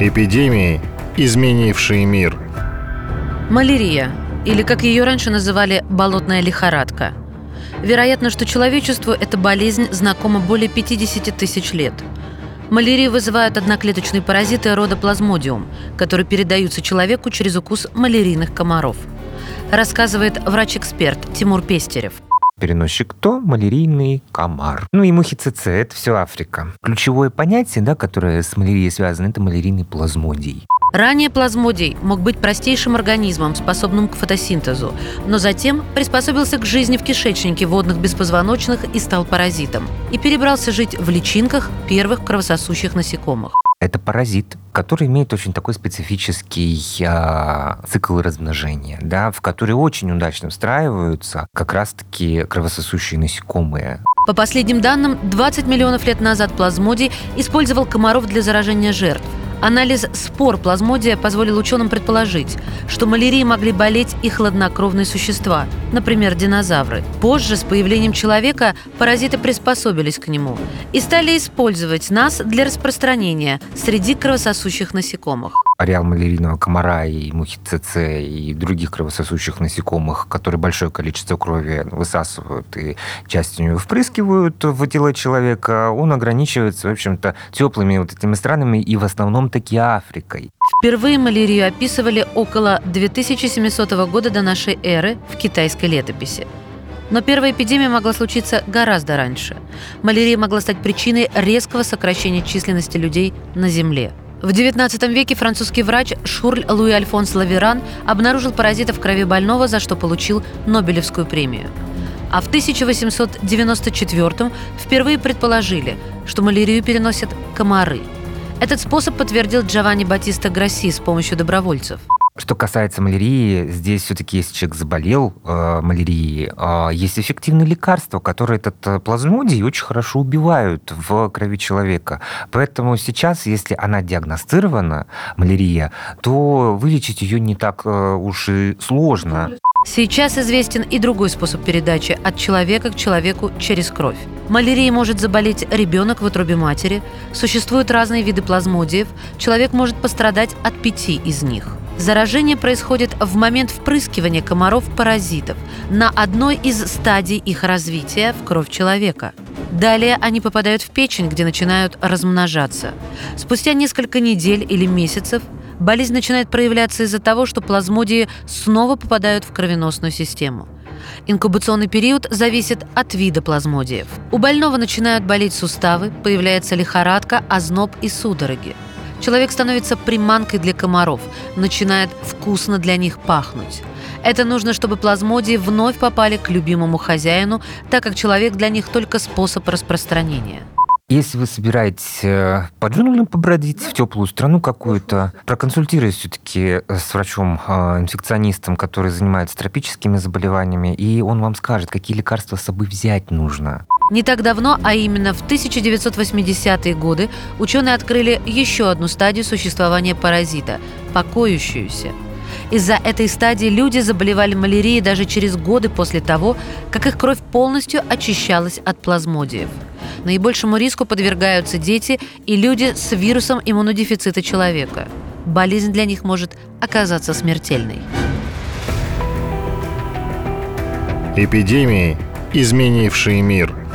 Эпидемии, изменившие мир. Малярия, или как ее раньше называли болотная лихорадка. Вероятно, что человечеству эта болезнь знакома более 50 тысяч лет. Малярию вызывают одноклеточные паразиты рода плазмодиум, которые передаются человеку через укус малярийных комаров. Рассказывает врач-эксперт Тимур Пестерев – Переносчик кто? Малярийный комар. Ну и мухи ЦЦ, это все Африка. Ключевое понятие, да, которое с малярией связано, это малярийный плазмодий. Ранее плазмодий мог быть простейшим организмом, способным к фотосинтезу, но затем приспособился к жизни в кишечнике водных беспозвоночных и стал паразитом. И перебрался жить в личинках первых кровососущих насекомых. Это паразит, который имеет очень такой специфический э, цикл размножения, да, в который очень удачно встраиваются как раз-таки кровососущие насекомые. По последним данным, 20 миллионов лет назад плазмодий использовал комаров для заражения жертв. Анализ спор плазмодия позволил ученым предположить, что малярией могли болеть и хладнокровные существа, например, динозавры. Позже, с появлением человека, паразиты приспособились к нему и стали использовать нас для распространения среди кровососущих насекомых ареал малярийного комара и мухи ЦЦ и других кровососущих насекомых, которые большое количество крови высасывают и часть нее впрыскивают в тело человека, он ограничивается, в общем-то, теплыми вот этими странами и в основном таки Африкой. Впервые малярию описывали около 2700 года до нашей эры в китайской летописи. Но первая эпидемия могла случиться гораздо раньше. Малярия могла стать причиной резкого сокращения численности людей на Земле – в XIX веке французский врач Шурль Луи Альфонс Лаверан обнаружил паразита в крови больного, за что получил Нобелевскую премию. А в 1894 впервые предположили, что малярию переносят комары. Этот способ подтвердил Джованни Батиста Грасси с помощью добровольцев – что касается малярии, здесь все-таки, если человек заболел э, малярией, э, есть эффективные лекарства, которые этот э, плазмодий очень хорошо убивают в крови человека. Поэтому сейчас, если она диагностирована, малярия, то вылечить ее не так э, уж и сложно. Сейчас известен и другой способ передачи от человека к человеку через кровь. Малярией может заболеть ребенок в утробе матери. Существуют разные виды плазмодиев. Человек может пострадать от пяти из них. Заражение происходит в момент впрыскивания комаров-паразитов на одной из стадий их развития в кровь человека. Далее они попадают в печень, где начинают размножаться. Спустя несколько недель или месяцев болезнь начинает проявляться из-за того, что плазмодии снова попадают в кровеносную систему. Инкубационный период зависит от вида плазмодиев. У больного начинают болеть суставы, появляется лихорадка, озноб и судороги – Человек становится приманкой для комаров, начинает вкусно для них пахнуть. Это нужно, чтобы плазмодии вновь попали к любимому хозяину, так как человек для них только способ распространения. Если вы собираетесь э, по джунглям побродить в теплую страну какую-то, проконсультируйтесь все-таки с врачом-инфекционистом, который занимается тропическими заболеваниями, и он вам скажет, какие лекарства с собой взять нужно. Не так давно, а именно в 1980-е годы, ученые открыли еще одну стадию существования паразита – покоющуюся. Из-за этой стадии люди заболевали малярией даже через годы после того, как их кровь полностью очищалась от плазмодиев. Наибольшему риску подвергаются дети и люди с вирусом иммунодефицита человека. Болезнь для них может оказаться смертельной. Эпидемии, изменившие мир –